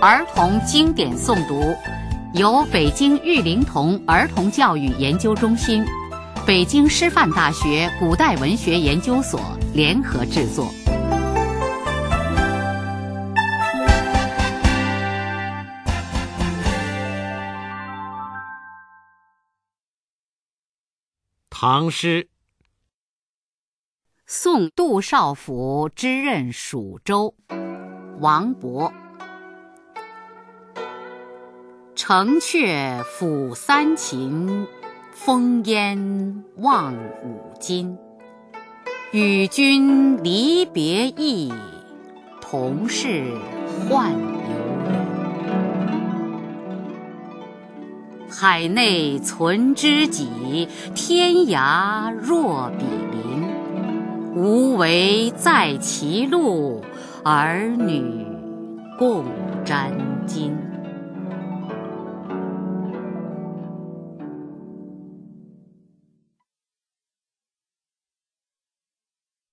儿童经典诵读，由北京育龄童儿童教育研究中心、北京师范大学古代文学研究所联合制作。唐诗。送杜少府之任蜀州，王勃。城阙辅三秦，风烟望五津。与君离别意，同是宦游人。海内存知己，天涯若比邻。无为在歧路，儿女共沾巾。